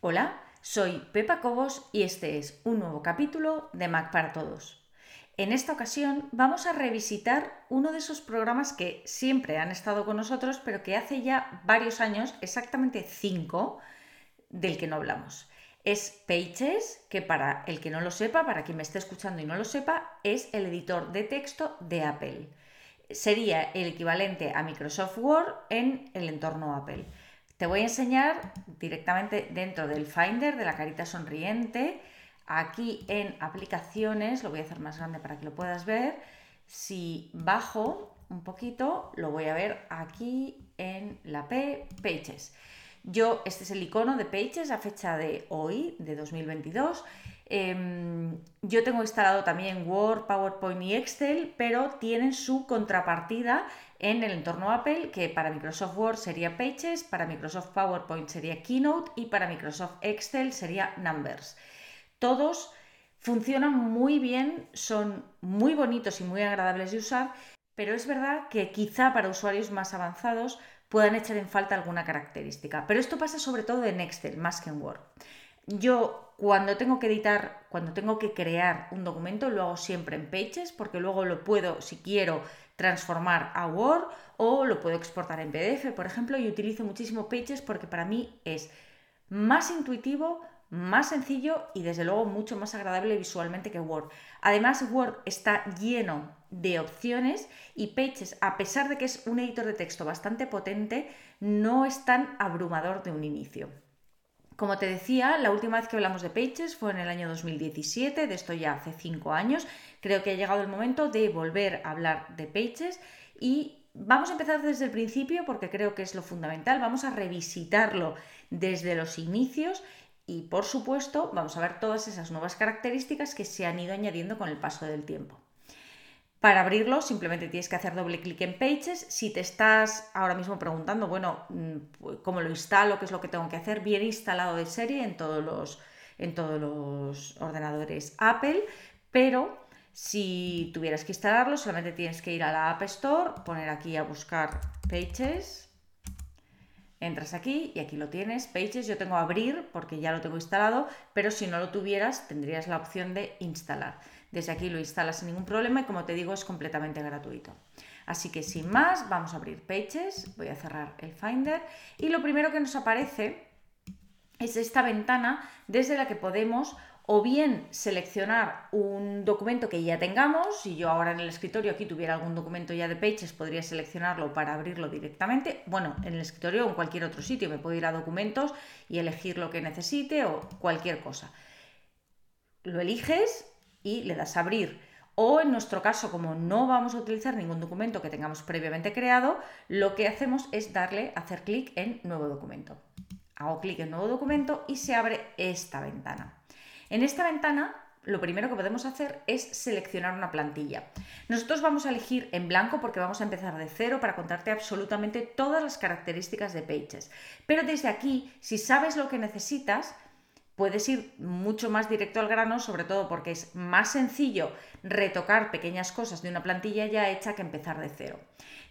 Hola, soy Pepa Cobos y este es un nuevo capítulo de Mac para Todos. En esta ocasión vamos a revisitar uno de esos programas que siempre han estado con nosotros, pero que hace ya varios años, exactamente cinco, del que no hablamos. Es Pages, que para el que no lo sepa, para quien me esté escuchando y no lo sepa, es el editor de texto de Apple. Sería el equivalente a Microsoft Word en el entorno Apple. Te voy a enseñar directamente dentro del Finder de la carita sonriente, aquí en aplicaciones, lo voy a hacer más grande para que lo puedas ver. Si bajo un poquito, lo voy a ver aquí en la P, Pages. Yo, este es el icono de Pages a fecha de hoy, de 2022. Em, yo tengo instalado también Word, PowerPoint y Excel, pero tienen su contrapartida en el entorno Apple, que para Microsoft Word sería Pages, para Microsoft PowerPoint sería Keynote y para Microsoft Excel sería Numbers. Todos funcionan muy bien, son muy bonitos y muy agradables de usar, pero es verdad que quizá para usuarios más avanzados puedan echar en falta alguna característica. Pero esto pasa sobre todo en Excel más que en Word. Yo cuando tengo que editar, cuando tengo que crear un documento, lo hago siempre en Pages porque luego lo puedo, si quiero, transformar a Word o lo puedo exportar en PDF, por ejemplo, y utilizo muchísimo Pages porque para mí es más intuitivo, más sencillo y desde luego mucho más agradable visualmente que Word. Además, Word está lleno de opciones y Pages, a pesar de que es un editor de texto bastante potente, no es tan abrumador de un inicio. Como te decía, la última vez que hablamos de Pages fue en el año 2017, de esto ya hace cinco años. Creo que ha llegado el momento de volver a hablar de Pages y vamos a empezar desde el principio porque creo que es lo fundamental. Vamos a revisitarlo desde los inicios y, por supuesto, vamos a ver todas esas nuevas características que se han ido añadiendo con el paso del tiempo. Para abrirlo simplemente tienes que hacer doble clic en Pages. Si te estás ahora mismo preguntando, bueno, mm, ¿cómo lo instalo? ¿Qué es lo que tengo que hacer? Viene instalado de serie en todos los, en todos los ordenadores Apple, pero si tuvieras que instalarlo, solamente tienes que ir a la App Store, poner aquí a buscar Pages, entras aquí y aquí lo tienes, Pages, yo tengo abrir porque ya lo tengo instalado, pero si no lo tuvieras tendrías la opción de instalar. Desde aquí lo instalas sin ningún problema y como te digo es completamente gratuito. Así que sin más, vamos a abrir Pages, voy a cerrar el Finder y lo primero que nos aparece es esta ventana desde la que podemos o bien seleccionar un documento que ya tengamos, si yo ahora en el escritorio aquí tuviera algún documento ya de Pages, podría seleccionarlo para abrirlo directamente, bueno, en el escritorio o en cualquier otro sitio, me puedo ir a documentos y elegir lo que necesite o cualquier cosa. Lo eliges y le das a abrir. O en nuestro caso, como no vamos a utilizar ningún documento que tengamos previamente creado, lo que hacemos es darle, hacer clic en nuevo documento. Hago clic en nuevo documento y se abre esta ventana. En esta ventana lo primero que podemos hacer es seleccionar una plantilla. Nosotros vamos a elegir en blanco porque vamos a empezar de cero para contarte absolutamente todas las características de Pages. Pero desde aquí, si sabes lo que necesitas, puedes ir mucho más directo al grano, sobre todo porque es más sencillo retocar pequeñas cosas de una plantilla ya hecha que empezar de cero.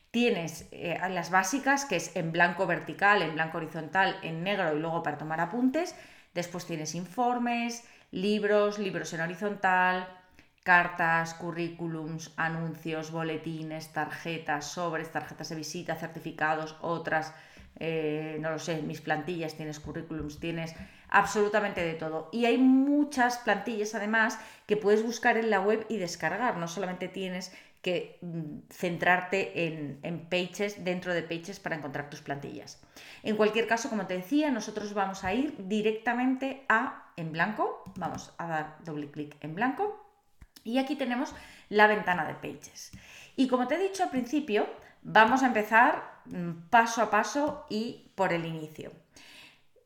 Tienes eh, las básicas, que es en blanco vertical, en blanco horizontal, en negro y luego para tomar apuntes. Después tienes informes, libros, libros en horizontal, cartas, currículums, anuncios, boletines, tarjetas, sobres, tarjetas de visita, certificados, otras, eh, no lo sé, mis plantillas, tienes currículums, tienes absolutamente de todo. Y hay muchas plantillas además que puedes buscar en la web y descargar. No solamente tienes que mm, centrarte en, en, Pages, dentro de Pages para encontrar tus plantillas. En cualquier caso, como te decía, nosotros vamos a ir directamente a en blanco. Vamos a dar doble clic en blanco. Y aquí tenemos la ventana de Pages. Y como te he dicho al principio, vamos a empezar mm, paso a paso y por el inicio.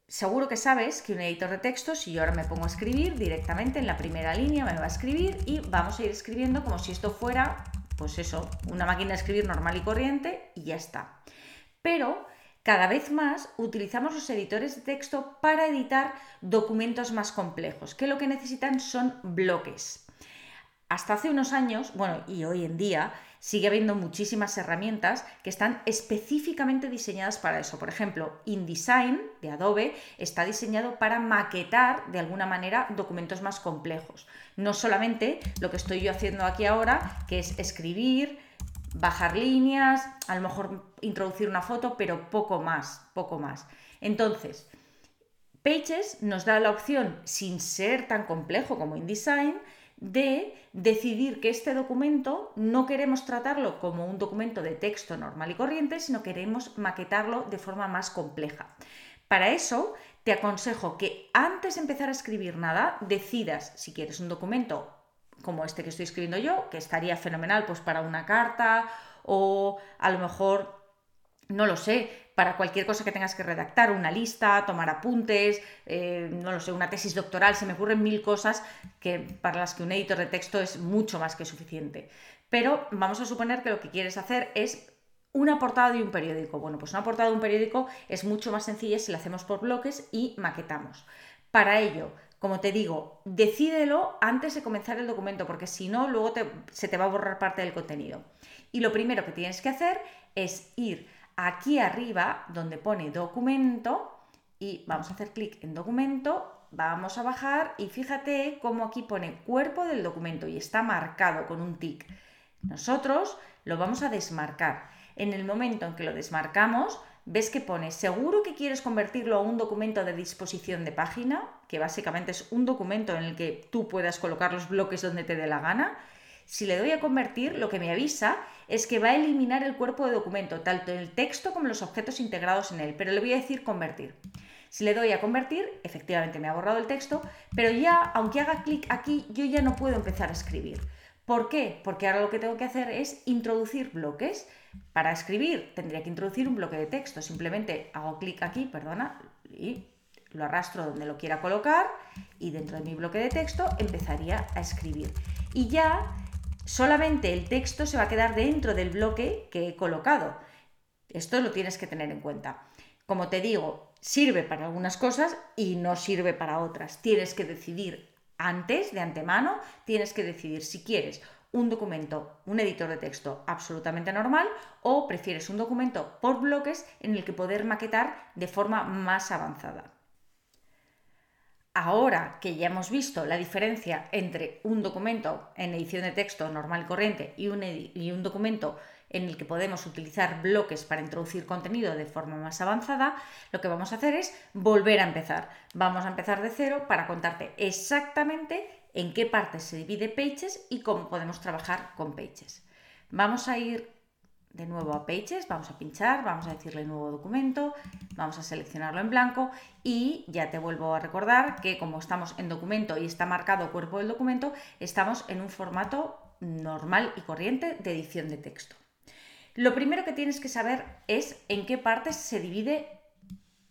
Seguro que sabes que un editor de texto, si yo ahora me pongo a escribir directamente en la primera línea, me va a escribir y vamos a ir escribiendo como si esto fuera, pues eso, una máquina de escribir normal y corriente y ya está. Pero cada vez más utilizamos los editores de texto para editar documentos más complejos, que lo que necesitan son bloques. Hasta hace unos años, bueno, y hoy en día, sigue habiendo muchísimas herramientas que están específicamente diseñadas para eso. Por ejemplo, InDesign de Adobe está diseñado para maquetar de alguna manera documentos más complejos. No solamente lo que estoy yo haciendo aquí ahora, que es escribir, bajar líneas, a lo mejor introducir una foto, pero poco más, poco más. Entonces, Pages nos da la opción, sin ser tan complejo como InDesign, de decidir que este documento no queremos tratarlo como un documento de texto normal y corriente, sino queremos maquetarlo de forma más compleja. Para eso, te aconsejo que antes de empezar a escribir nada, decidas si quieres un documento como este que estoy escribiendo yo, que estaría fenomenal pues para una carta o a lo mejor no lo sé, para cualquier cosa que tengas que redactar, una lista, tomar apuntes, eh, no lo sé, una tesis doctoral, se me ocurren mil cosas que, para las que un editor de texto es mucho más que suficiente. Pero vamos a suponer que lo que quieres hacer es una portada de un periódico. Bueno, pues una portada de un periódico es mucho más sencilla si la hacemos por bloques y maquetamos. Para ello, como te digo, decídelo antes de comenzar el documento, porque si no, luego se te va a borrar parte del contenido. Y lo primero que tienes que hacer es ir aquí arriba donde pone documento y vamos a hacer clic en documento, vamos a bajar y fíjate cómo aquí pone cuerpo del documento y está marcado con un tic. Nosotros lo vamos a desmarcar. En el momento en que lo desmarcamos, ves que pone seguro que quieres convertirlo a un documento de disposición de página, que básicamente es un documento en el que tú puedas colocar los bloques donde te dé la gana. Si le doy a convertir, lo que me avisa es que va a eliminar el cuerpo de documento, tanto el texto como los objetos integrados en él, pero le voy a decir convertir. Si le doy a convertir, efectivamente me ha borrado el texto, pero ya, aunque haga clic aquí, yo ya no puedo empezar a escribir. ¿Por qué? Porque ahora lo que tengo que hacer es introducir bloques. Para escribir tendría que introducir un bloque de texto. Simplemente hago clic aquí, perdona, y lo arrastro donde lo quiera colocar y dentro de mi bloque de texto empezaría a escribir. Y ya solamente el texto se va a quedar dentro del bloque que he colocado. Esto lo tienes que tener en cuenta. Como te digo, sirve para algunas cosas y no sirve para otras. Tienes que decidir antes, de antemano, tienes que decidir si quieres un documento, un editor de texto absolutamente normal o prefieres un documento por bloques en el que poder maquetar de forma más avanzada. Ahora que ya hemos visto la diferencia entre un documento en edición de texto normal y corriente y un, y un documento en el que podemos utilizar bloques para introducir contenido de forma más avanzada, lo que vamos a hacer es volver a empezar. Vamos a empezar de cero para contarte exactamente en qué partes se divide Pages y cómo podemos trabajar con Pages. Vamos a ir de nuevo a Pages, vamos a pinchar, vamos a decirle nuevo documento, vamos a seleccionarlo en blanco y ya te vuelvo a recordar que como estamos en documento y está marcado cuerpo del documento, estamos en un formato normal y corriente de edición de texto. Lo primero que tienes que saber es en qué partes se divide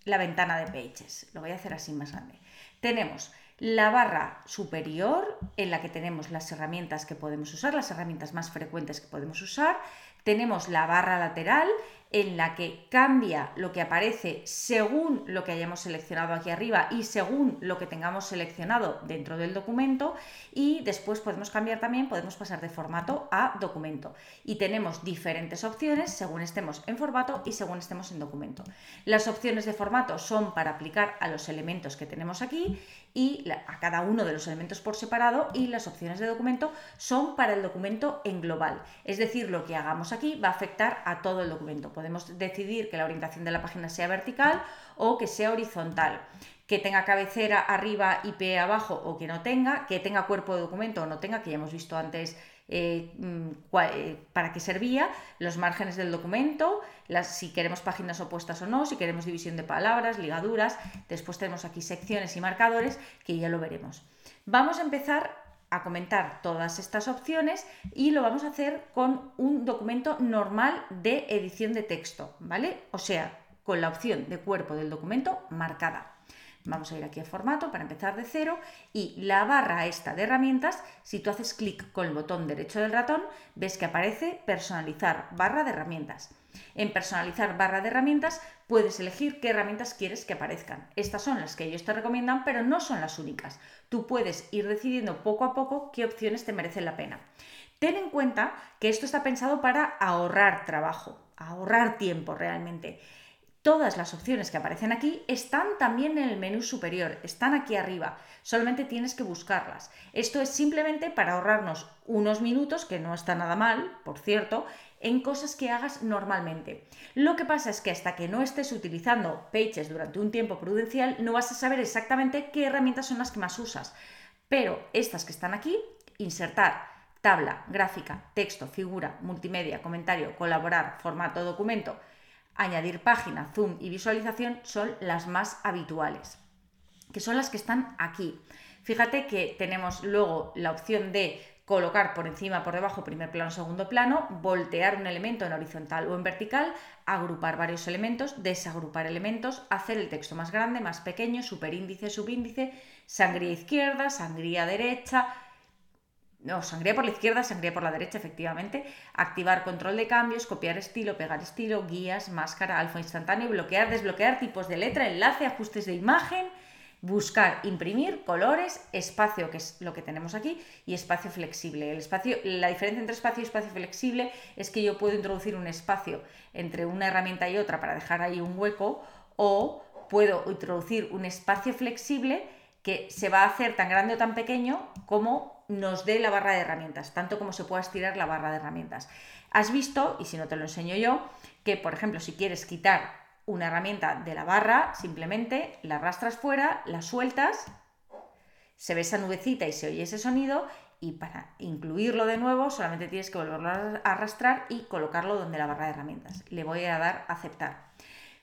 la ventana de Pages. Lo voy a hacer así más grande. Tenemos la barra superior en la que tenemos las herramientas que podemos usar, las herramientas más frecuentes que podemos usar. Tenemos la barra lateral en la que cambia lo que aparece según lo que hayamos seleccionado aquí arriba y según lo que tengamos seleccionado dentro del documento y después podemos cambiar también, podemos pasar de formato a documento y tenemos diferentes opciones según estemos en formato y según estemos en documento. Las opciones de formato son para aplicar a los elementos que tenemos aquí y a cada uno de los elementos por separado y las opciones de documento son para el documento en global. Es decir, lo que hagamos aquí va a afectar a todo el documento. Podemos decidir que la orientación de la página sea vertical o que sea horizontal que tenga cabecera arriba y pie abajo o que no tenga, que tenga cuerpo de documento o no tenga, que ya hemos visto antes eh, mm, eh, para qué servía, los márgenes del documento, si queremos páginas opuestas o no, si queremos división de palabras, ligaduras, después tenemos aquí secciones y marcadores que ya lo veremos. Vamos a empezar a comentar todas estas opciones y lo vamos a hacer con un documento normal de edición de texto, ¿vale? O sea, con la opción de cuerpo del documento marcada. Vamos a ir aquí a formato para empezar de cero y la barra esta de herramientas, si tú haces clic con el botón derecho del ratón, ves que aparece personalizar barra de herramientas. En personalizar barra de herramientas puedes elegir qué herramientas quieres que aparezcan. Estas son las que ellos te recomiendan, pero no son las únicas. Tú puedes ir decidiendo poco a poco qué opciones te merecen la pena. Ten en cuenta que esto está pensado para ahorrar trabajo, ahorrar tiempo realmente. Todas las opciones que aparecen aquí están también en el menú superior, están aquí arriba, solamente tienes que buscarlas. Esto es simplemente para ahorrarnos unos minutos, que no está nada mal, por cierto, en cosas que hagas normalmente. Lo que pasa es que hasta que no estés utilizando Pages durante un tiempo prudencial, no vas a saber exactamente qué herramientas son las que más usas. Pero estas que están aquí, insertar, tabla, gráfica, texto, figura, multimedia, comentario, colaborar, formato, documento, añadir página, zoom y visualización son las más habituales, que son las que están aquí. Fíjate que tenemos luego la opción de colocar por encima, por debajo, primer plano, segundo plano, voltear un elemento en horizontal o en vertical, agrupar varios elementos, desagrupar elementos, hacer el texto más grande, más pequeño, superíndice, subíndice, sangría izquierda, sangría derecha, no, sangría por la izquierda, sangría por la derecha, efectivamente. Activar control de cambios, copiar estilo, pegar estilo, guías, máscara, alfa instantáneo, bloquear, desbloquear tipos de letra, enlace, ajustes de imagen, buscar, imprimir, colores, espacio, que es lo que tenemos aquí, y espacio flexible. El espacio, la diferencia entre espacio y espacio flexible es que yo puedo introducir un espacio entre una herramienta y otra para dejar ahí un hueco, o puedo introducir un espacio flexible que se va a hacer tan grande o tan pequeño como nos dé la barra de herramientas, tanto como se pueda estirar la barra de herramientas. Has visto, y si no te lo enseño yo, que por ejemplo si quieres quitar una herramienta de la barra, simplemente la arrastras fuera, la sueltas, se ve esa nubecita y se oye ese sonido y para incluirlo de nuevo solamente tienes que volverlo a arrastrar y colocarlo donde la barra de herramientas. Le voy a dar a aceptar.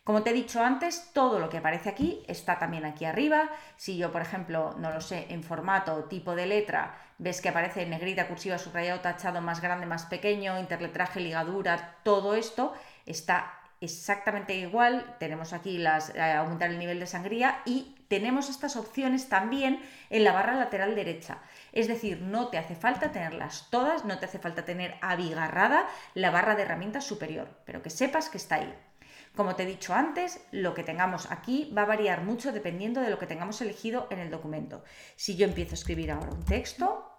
Como te he dicho antes, todo lo que aparece aquí está también aquí arriba. Si yo, por ejemplo, no lo sé, en formato, tipo de letra, ves que aparece negrita, cursiva, subrayado, tachado, más grande, más pequeño, interletraje, ligadura, todo esto está exactamente igual. Tenemos aquí las, eh, aumentar el nivel de sangría y tenemos estas opciones también en la barra lateral derecha. Es decir, no te hace falta tenerlas todas, no te hace falta tener abigarrada la barra de herramientas superior, pero que sepas que está ahí. Como te he dicho antes, lo que tengamos aquí va a variar mucho dependiendo de lo que tengamos elegido en el documento. Si yo empiezo a escribir ahora un texto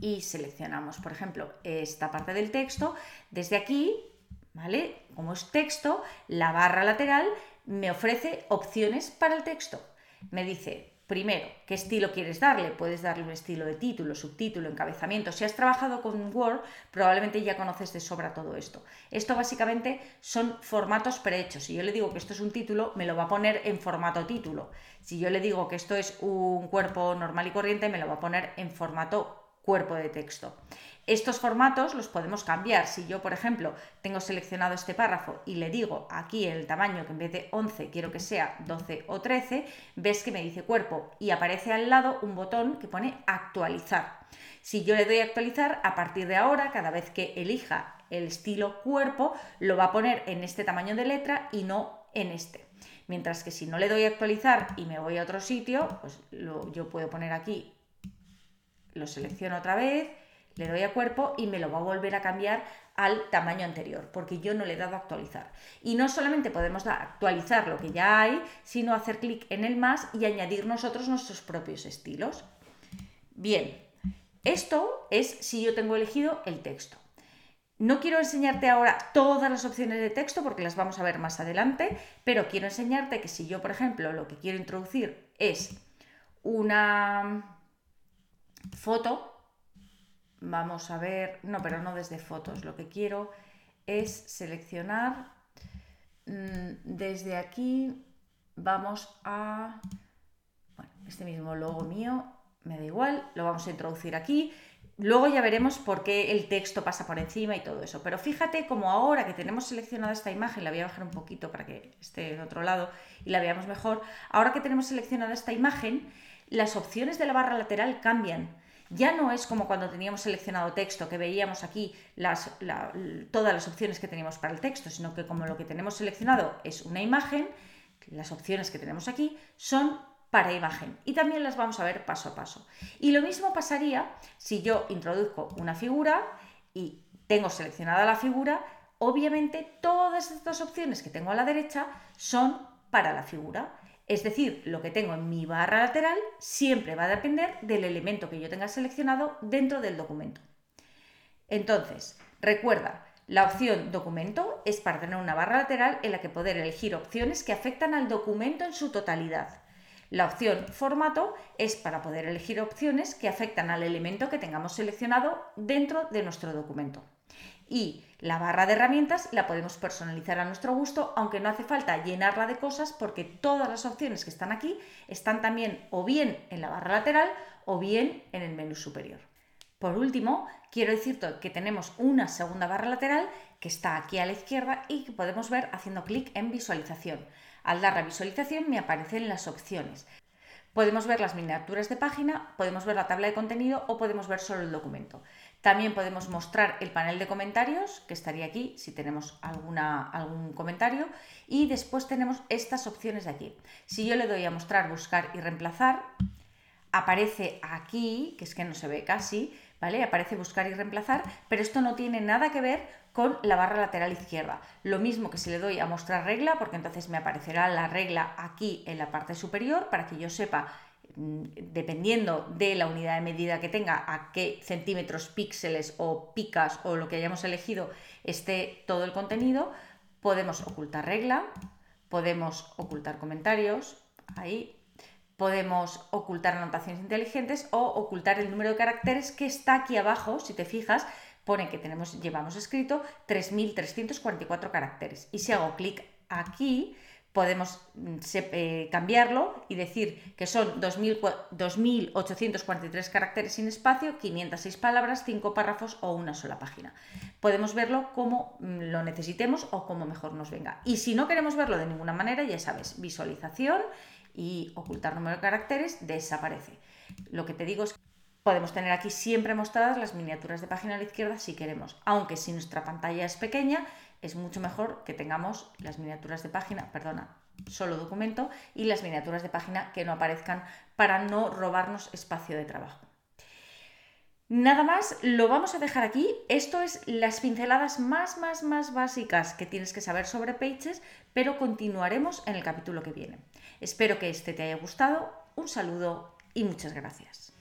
y seleccionamos, por ejemplo, esta parte del texto, desde aquí, ¿vale? Como es texto, la barra lateral me ofrece opciones para el texto. Me dice Primero, ¿qué estilo quieres darle? Puedes darle un estilo de título, subtítulo, encabezamiento. Si has trabajado con Word, probablemente ya conoces de sobra todo esto. Esto básicamente son formatos prehechos. Si yo le digo que esto es un título, me lo va a poner en formato título. Si yo le digo que esto es un cuerpo normal y corriente, me lo va a poner en formato cuerpo de texto. Estos formatos los podemos cambiar. Si yo, por ejemplo, tengo seleccionado este párrafo y le digo aquí el tamaño que en vez de 11 quiero que sea 12 o 13, ves que me dice cuerpo y aparece al lado un botón que pone actualizar. Si yo le doy a actualizar, a partir de ahora, cada vez que elija el estilo cuerpo, lo va a poner en este tamaño de letra y no en este. Mientras que si no le doy a actualizar y me voy a otro sitio, pues yo puedo poner aquí, lo selecciono otra vez, le doy a cuerpo y me lo va a volver a cambiar al tamaño anterior, porque yo no le he dado a actualizar. Y no solamente podemos actualizar lo que ya hay, sino hacer clic en el más y añadir nosotros nuestros propios estilos. Bien, esto es si yo tengo elegido el texto. No quiero enseñarte ahora todas las opciones de texto porque las vamos a ver más adelante, pero quiero enseñarte que si yo, por ejemplo, lo que quiero introducir es una foto, Vamos a ver, no, pero no desde fotos. Lo que quiero es seleccionar mm, desde aquí. Vamos a, bueno, este mismo logo mío, me da igual, lo vamos a introducir aquí. Luego ya veremos por qué el texto pasa por encima y todo eso. Pero fíjate como ahora que tenemos seleccionada esta imagen, la voy a bajar un poquito para que esté en otro lado y la veamos mejor. Ahora que tenemos seleccionada esta imagen, las opciones de la barra lateral cambian ya no es como cuando teníamos seleccionado texto, que veíamos aquí todas las opciones que teníamos para el texto, sino que como lo que tenemos seleccionado es una imagen, las opciones que tenemos aquí son para imagen y también las vamos a ver paso a paso. Y lo mismo pasaría si yo introduzco una figura y tengo seleccionada la figura, obviamente todas estas opciones que tengo a la derecha son para la figura. Es decir, lo que tengo en mi barra lateral siempre va a depender del elemento que yo tenga seleccionado dentro del documento. Entonces, recuerda, la opción documento es para tener una barra lateral en la que poder elegir opciones que afectan al documento en su totalidad. La opción formato es para poder elegir opciones que afectan al elemento que tengamos seleccionado dentro de nuestro documento. Y la barra de herramientas la podemos personalizar a nuestro gusto, aunque no hace falta llenarla de cosas porque todas las opciones que están aquí están también o bien en la barra lateral o bien en el menú superior. Por último, quiero decirte que tenemos una segunda barra lateral que está aquí a la izquierda y que podemos ver haciendo clic en visualización. Al dar la visualización me aparecen las opciones. Podemos ver las miniaturas de página, podemos ver la tabla de contenido o podemos ver solo el documento. También podemos mostrar el panel de comentarios, que estaría aquí si tenemos alguna, algún comentario. Y después tenemos estas opciones de aquí. Si yo le doy a mostrar, buscar y reemplazar, aparece aquí, que es que no se ve casi, ¿vale? Aparece buscar y reemplazar, pero esto no tiene nada que ver con la barra lateral izquierda. Lo mismo que si le doy a mostrar regla, porque entonces me aparecerá la regla aquí en la parte superior para que yo sepa dependiendo de la unidad de medida que tenga, a qué centímetros, píxeles o picas o lo que hayamos elegido esté todo el contenido, podemos ocultar regla, podemos ocultar comentarios, ahí podemos ocultar anotaciones inteligentes o ocultar el número de caracteres que está aquí abajo, si te fijas, pone que tenemos, llevamos escrito 3.344 caracteres. Y si hago clic aquí, podemos mm, eh, cambiarlo y decir que son 2.843 caracteres sin espacio, 506 palabras, 5 párrafos o una sola página. Podemos verlo como mm, lo necesitemos o como mejor nos venga. Y si no queremos verlo de ninguna manera, ya sabes, visualización y ocultar número de caracteres desaparece. Lo que te digo es que Podemos tener aquí siempre mostradas las miniaturas de página a la izquierda si queremos, aunque si nuestra pantalla es pequeña, es mucho mejor que tengamos las miniaturas de página, perdona, solo documento y las miniaturas de página que no aparezcan para no robarnos espacio de trabajo. Nada más, lo vamos a dejar aquí. Esto es las pinceladas más, más, más básicas que tienes que saber sobre Pages, pero continuaremos en el capítulo que viene. Espero que este te haya gustado. Un saludo y muchas gracias.